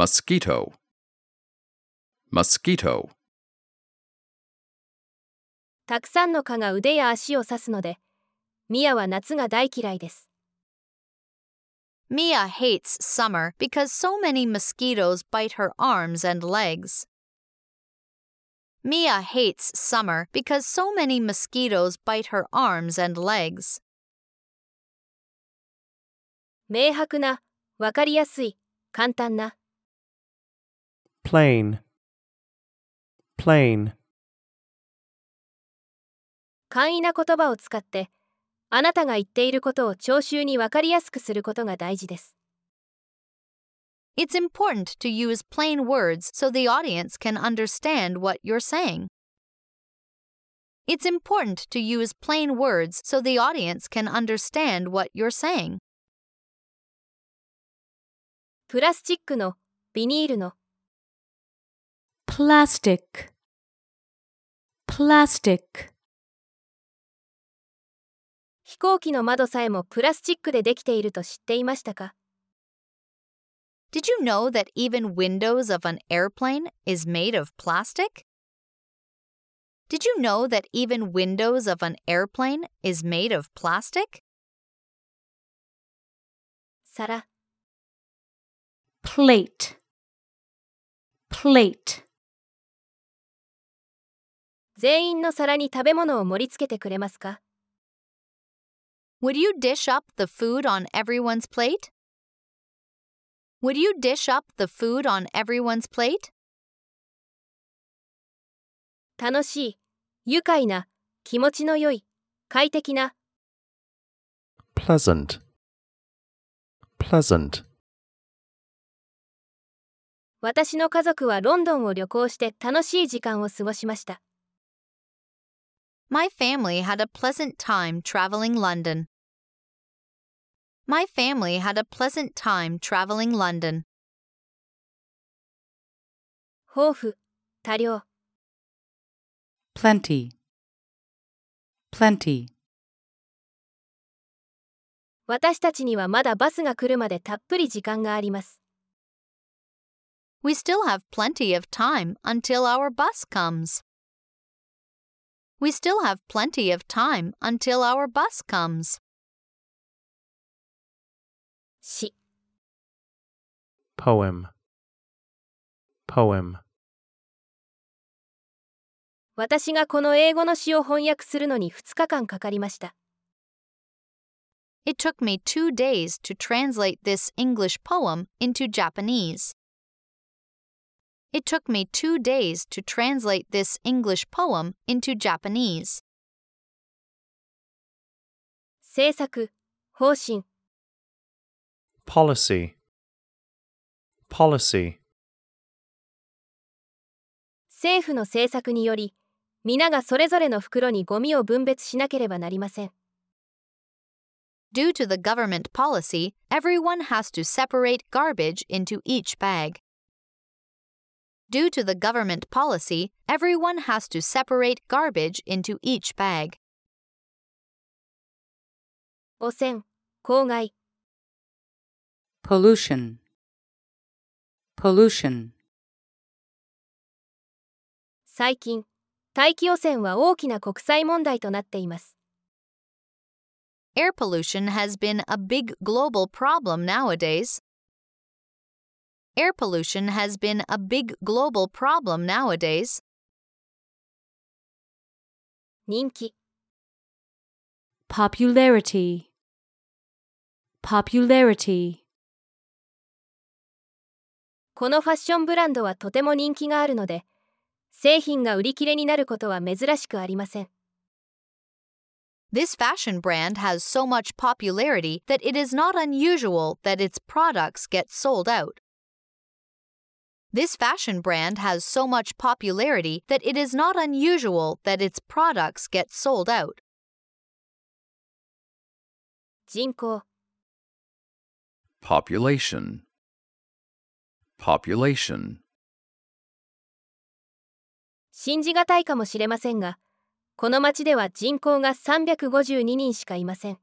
mosquito, mosquito, たくさんの蚊が腕や足を刺すので、ミアは夏が大嫌いです。Mia hates summer because so many mosquitoes bite her arms and legs. Mia hates summer because so many mosquitoes bite her arms and legs. 明白な、わかりやすい、簡単な、plain, plain, 簡易な言葉を使って、あなたが言っていることを聴衆にわかりやすくすることが大事です。It's important to use plain words so the audience can understand what you're saying. It's important to use plain words so the audience can understand what you're saying. プラスチックの、ビニールの、plastic, plastic, 飛行機の窓さえもプラスチックでできていると知っていましたか Did you know that even windows of an airplane is made of plastic? Did you know that even windows of an airplane is made of plastic? 皿、 plate, plate, 全員の皿に食べ物を盛り付けてくれますか Would you dish up the food on everyone's plate? Would you dish up the food on everyone's plate? 楽しい、愉快な、気持ちの良い、快適な、pleasant, pleasant, 私の家族はロンドンを旅行して楽しい時間を過ごしました。My family had a pleasant time traveling London. My family had a pleasant time traveling London. 豊富、多量、 plenty, plenty, 私たちにはまだバスが来るまでたっぷり時間があります。 We still have plenty of time until our bus comes. We still have plenty of time until our bus comes. 詩、 poem, poem, 私がこの英語の詩を翻訳するのに2日間かかりました。 It took me two days to translate this English poem into Japanese. It took me two days to translate this English poem into Japanese. 政策、方針、 policy, policy, 政府の政策により、皆がそれぞれの袋にゴミを分別しなければなりません。 Due to the government policy, everyone has to separate garbage into each bag. Due to the government policy, everyone has to separate garbage into each bag. 汚染、公害、 pollution, pollution, 最近、大気汚染は大きな国際問題となっています。 Air pollution has been a big global problem nowadays. Air pollution has been a big global problem nowadays. 人気、 popularity, popularity, このファッションブランドはとても人気があるので、製品が売り切れになることは珍しくありません。 This fashion brand has so much popularity that it is not unusual that its products get sold out. This fashion brand has so much popularity that it is not unusual that its products get sold out. 人口、population, population, 信じがたいかもしれませんが、この町では人口が352人しかいません。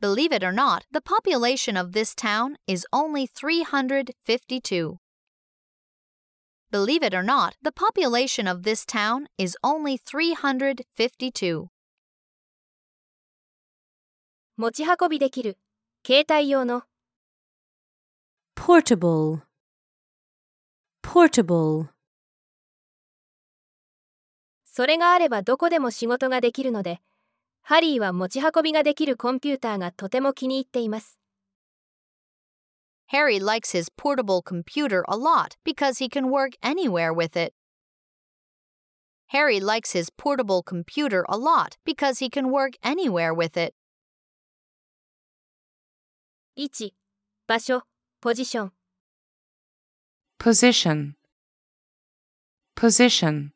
Believe it or not, the population of this town is only 352. Believe it or not, the population of this town is only 352. 持ち運びできる携帯用の portable, portable, それがあればどこでも仕事ができるので ハリーは持ち運びができるコンピューターがとても気に入っています Harry likes his portable computer a lot because he can work anywhere with it. Harry likes his portable computer a lot because he can work anywhere with it. 1場所ポジション position, position,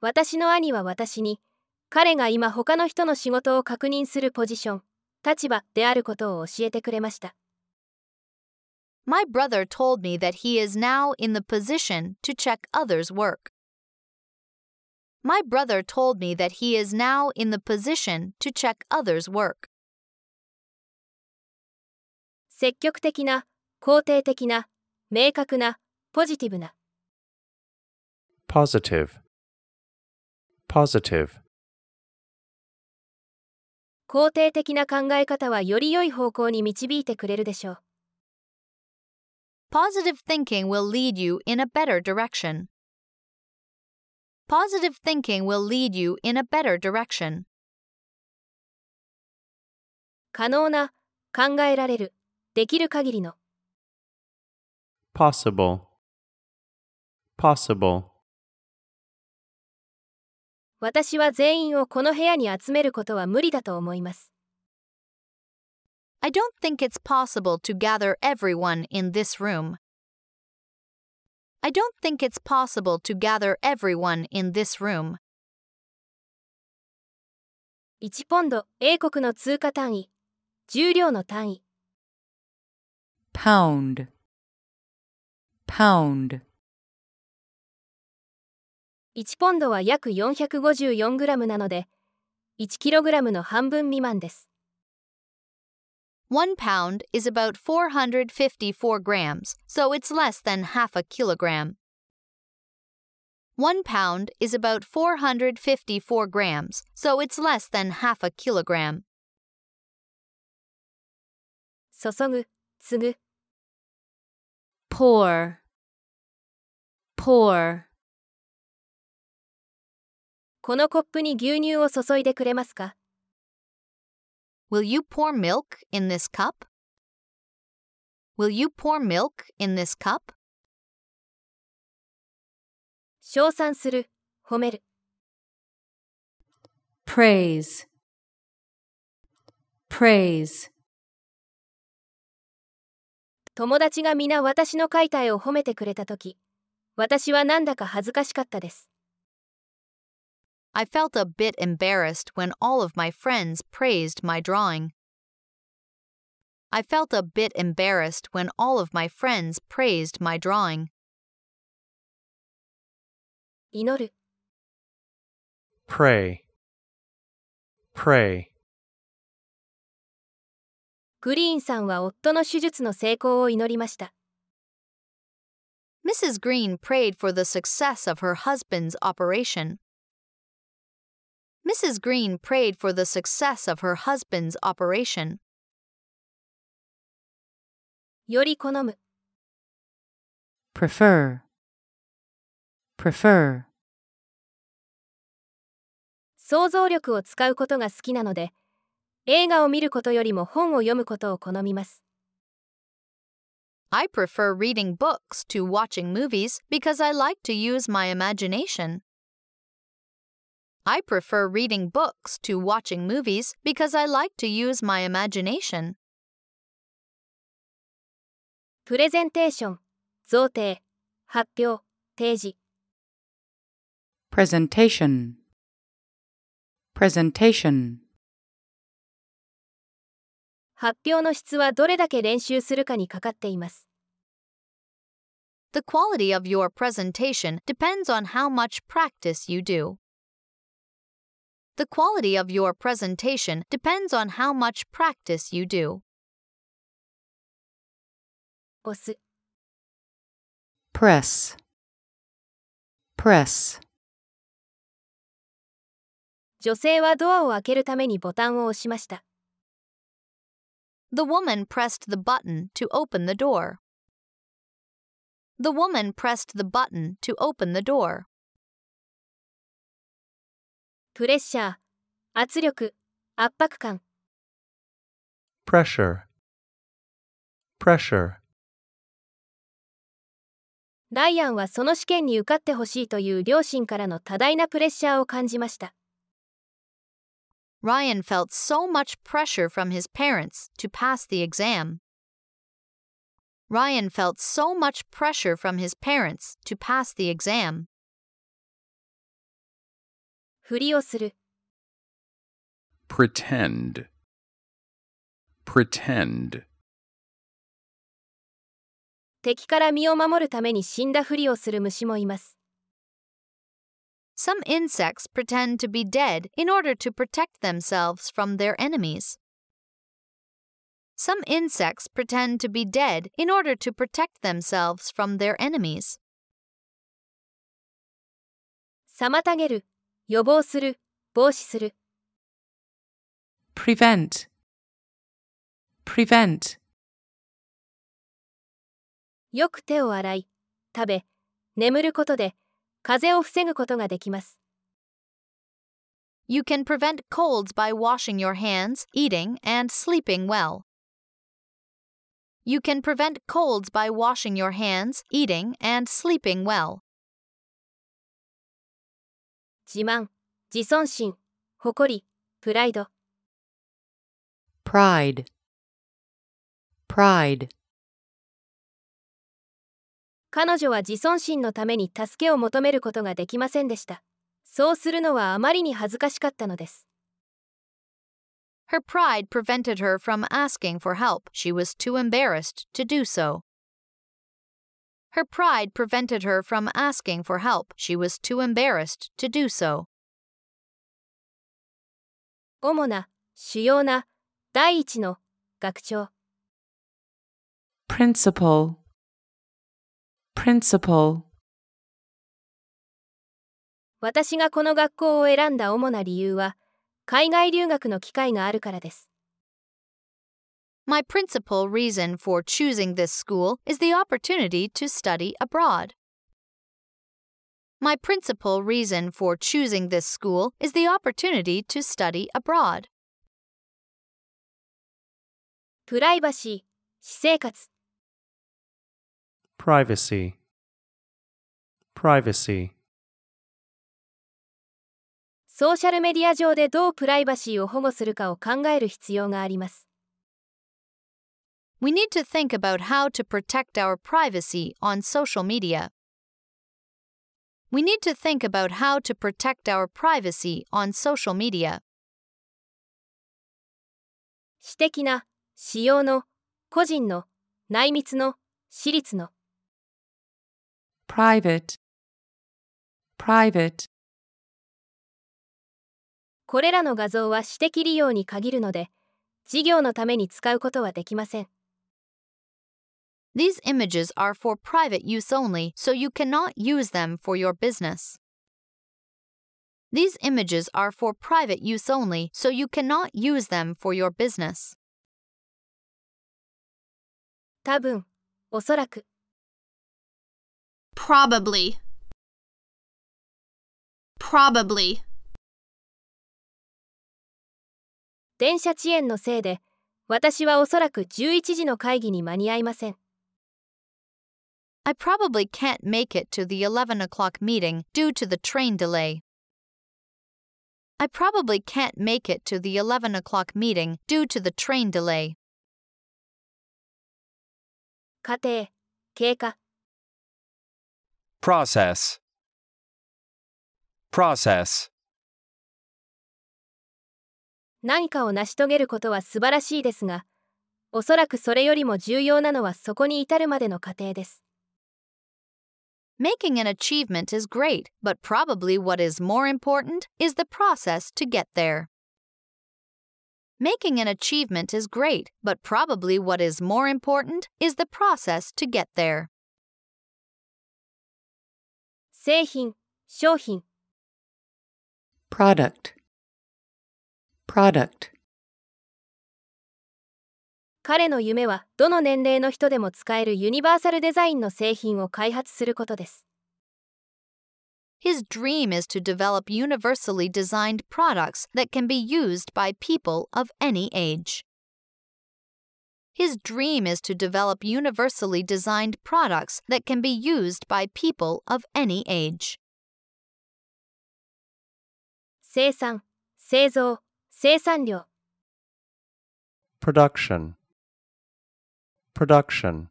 私の兄は私に彼が今他の人の仕事を確認するポジション立場であることを教えてくれました My brother told me that he is now in the position to check others' work. My brother told me that he is now in the position to check others' work. 積極的な肯定的な明確なポジティブな positive, positive, 肯定的な考え方はより良い方向に導いてくれるでしょう Positive thinking will lead you in a better direction. Positive thinking will lead you in a better direction. 可能な考えられるできる限りの possible, possible, 私は全員をこの部屋に集めることは無理だと思います I don't think it's possible to gather everyone in this room. I don't think it's possible to gather everyone in this room. 1ポンド英国の通貨単位重量の単位 pound, pound, 1ポンドは約454グラムなので1キログラムの半分未満です One pound is about 454 grams, so it's less than half a kilogram. One pound is about 454 grams, so it's less than half a kilogram. 注ぐ継ぐ pour, pour, このコップに牛乳を注いでくれますか Will you pour milk in this cup? Will you pour milk in this cup? 称賛する褒める praise, praise, 友達が皆私の描いた絵を褒めてくれたとき私はなんだか恥ずかしかったです I felt a bit embarrassed when all of my friends praised my drawing. I felt a bit embarrassed when all of my friends praised my drawing. 祈る pray, pray, グリーンさんは夫の手術の成功を祈りました Mrs. Green prayed for the success of her husband's operation. Mrs. Green prayed for the success of her husband's operation. より好む prefer, prefer, 想像力を使うことが好きなので映画を見ることよりも本を読むことを好みます I prefer reading books to watching movies because I like to use my imagination. I prefer reading books to watching movies because I like to use my imagination. プレゼンテーション贈呈発表提示 presentation, presentation, 発表の質はどれだけ練習するかにかかっています The quality of your presentation depends on how much practice you do. The quality of your presentation depends on how much practice you do. 押す press, press, 女性はドアを開けるためにボタンを押しました The woman pressed the button to open the door. The woman pressed the button to open the door. プレッシャー圧力圧迫感 pressure, pressure, ライアンはその試験に受かってほしいという両親からの多大なプレッシャーを感じました Ryan felt so much pressure from his parents to pass the exam. Ryan felt so much pressure from his parents to pass the exam. ふりをする pretend, pretend, 敵から身を守るために死んだふりをする虫もいます Some insects pretend to be dead in order to protect themselves from their enemies. Some insects pretend to be dead in order to protect themselves from their enemies. 妨げる 予防する防止する prevent, prevent, よく手を洗い食べ眠ることで風邪を防ぐことができます You can prevent colds by washing your hands, eating, and sleeping well. You can prevent colds by washing your hands, eating, and sleeping well. 自慢自尊心誇りプライド pride, pride, 彼女は自尊心のために助けを求めることができませんでしたそうするのはあまりに恥ずかしかったのです Her pride prevented her from asking for help. She was too embarrassed to do so. Her pride prevented her from asking for help. She was too embarrassed to do so. 主な主要な第一の学長 principal, principal, 私がこの学校を選んだ主な理由は海外留学の機会があるからです My principal reason for choosing this school is the opportunity to study abroad. My principal reason for choosing this school is the opportunity to study abroad. プライバシー私生活 privacy, privacy, ソーシャルメディア上でどうプライバシーを保護するかを考える必要があります We need to think about how to protect our privacy on social media. We need to think about how to protect our privacy on social media. 私的な私用の個人の内密の私立の private, private, これらの画像は私的利用に限るので事業のために使うことはできません These images are for private use only, so you cannot use them for your business. These images are for private use only, so you cannot use them for your business. 多分おそらく Probably. Probably. 電車遅延のせいで私はおそらく11時の会議に間に合いません I probably can't make it to the 11 o'clock meeting due to the train delay. I probably can't make it to the 11 o'clock meeting due to the train delay. 過程経過 process, process, 何かを成し遂げることは素晴らしいですがおそらくそれよりも重要なのはそこに至るまでの過程です Making an achievement is great, but probably what is more important is the process to get there. Making an achievement is great, but probably what is more important is the process to get there. 製品、商品、 product, product, 彼の夢はどの年齢の人でも使えるユニバーサルデザインの製品を開発することです。 His dream is to develop universally designed products that can be used by people of any age. His dream is to develop universally designed products that can be used by people of any age. 生産、製造、生産量、 production, production,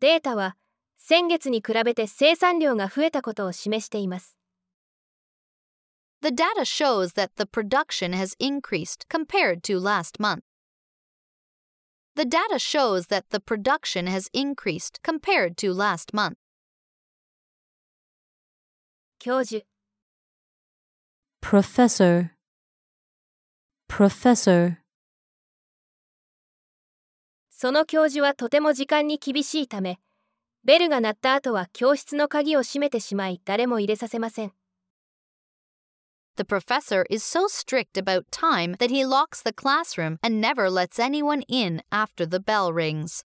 データは先月に比べて生産量が増えたことを示しています。 The data shows that the production has increased compared to last month. The data shows that the production has increased compared to last month. 教授、 professor, professor, その教授はとても時間に厳しいため、ベルが鳴った後は教室の鍵を閉めてしまい誰も入れさせません。The professor is so strict about time that he locks the classroom and never lets anyone in after the bell rings.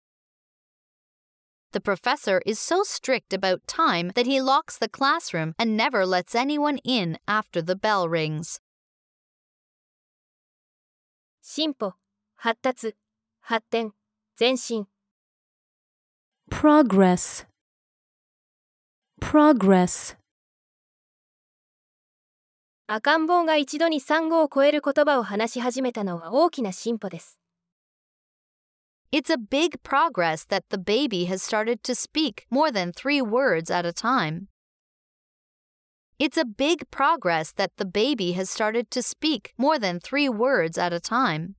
The professor is so strict about time that he locks the classroom and never lets anyone in after the bell rings. 進歩、発達、発展、前進、progress, progress, 赤ん坊が一度に産後を超える言葉を話し始めたのは大きな進歩です。It's a big progress that the baby has started to speak more than three words at a time. It's a big progress that the baby has started to speak more than three words at a time.